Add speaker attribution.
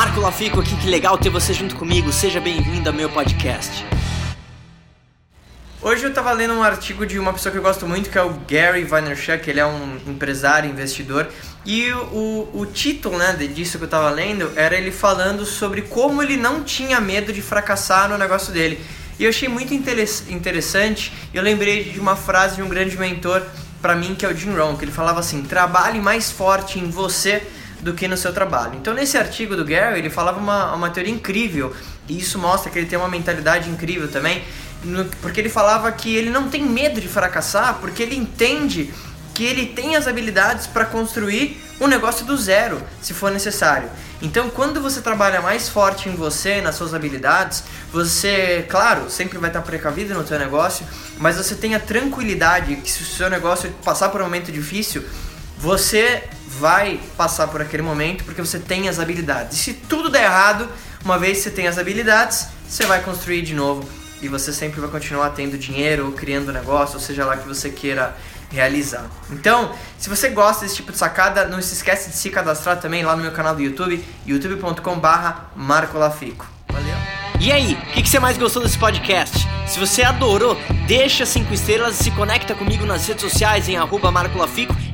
Speaker 1: Marco Lafico aqui, que legal ter você junto comigo. Seja bem-vindo ao meu podcast.
Speaker 2: Hoje eu estava lendo um artigo de uma pessoa que eu gosto muito, que é o Gary Vaynerchuk, ele é um empresário, investidor, e o, o título né, disso que eu estava lendo era ele falando sobre como ele não tinha medo de fracassar no negócio dele. E eu achei muito interessante, eu lembrei de uma frase de um grande mentor para mim, que é o Jim Rohn, que ele falava assim, trabalhe mais forte em você do que no seu trabalho. Então, nesse artigo do Gary, ele falava uma, uma teoria incrível, e isso mostra que ele tem uma mentalidade incrível também, no, porque ele falava que ele não tem medo de fracassar, porque ele entende que ele tem as habilidades para construir um negócio do zero, se for necessário. Então, quando você trabalha mais forte em você, nas suas habilidades, você, claro, sempre vai estar precavido no seu negócio, mas você tem a tranquilidade que se o seu negócio passar por um momento difícil, você vai passar por aquele momento porque você tem as habilidades. E se tudo der errado, uma vez que você tem as habilidades, você vai construir de novo e você sempre vai continuar tendo dinheiro ou criando negócio, ou seja lá que você queira realizar. Então, se você gosta desse tipo de sacada, não se esquece de se cadastrar também lá no meu canal do YouTube, youtube.com/barra Marco Lafico. Valeu!
Speaker 1: E aí, o que, que, você mais gostou desse podcast? Se você adorou, deixa 5 estrelas e se conecta comigo nas redes sociais em arroba Marco Lafico